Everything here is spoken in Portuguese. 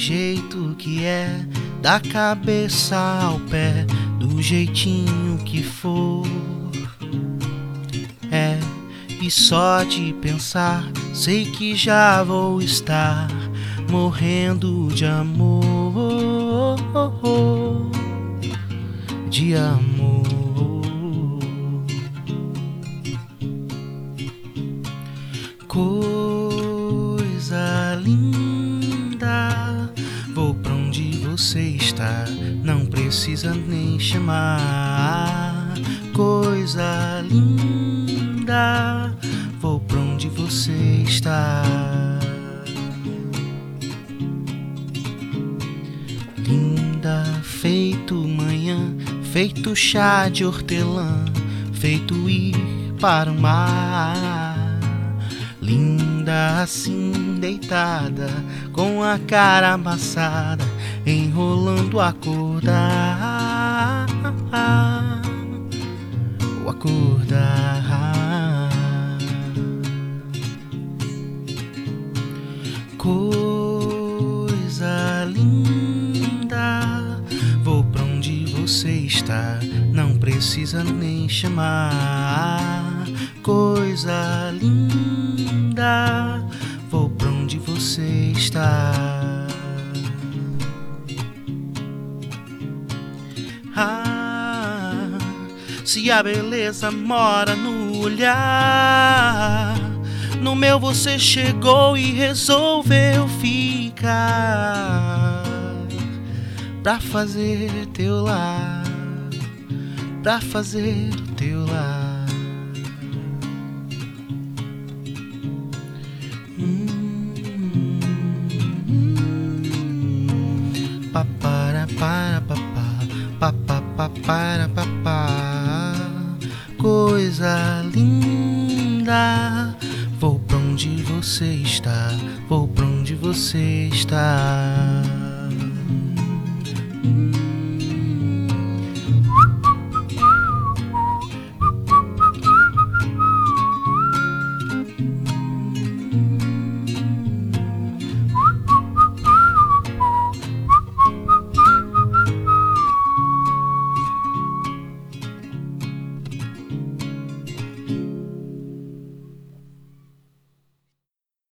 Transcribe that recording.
jeito que é, da cabeça ao pé, do jeitinho que for. É, e só de pensar, sei que já vou estar morrendo de amor. De amor. Coisa não precisa nem chamar. Coisa linda, vou pra onde você está. Linda, feito manhã, feito chá de hortelã, feito ir para o mar. Linda assim, deitada, com a cara amassada, enrolando acordar. O acordar. Coisa linda, vou pra onde você está, não precisa nem chamar. Coisa linda, Ah, se a beleza mora no olhar, no meu você chegou e resolveu ficar pra fazer teu lar, pra fazer teu lar. Papá, papá para papá. Coisa linda, vou pra onde você está, vou pra onde você está.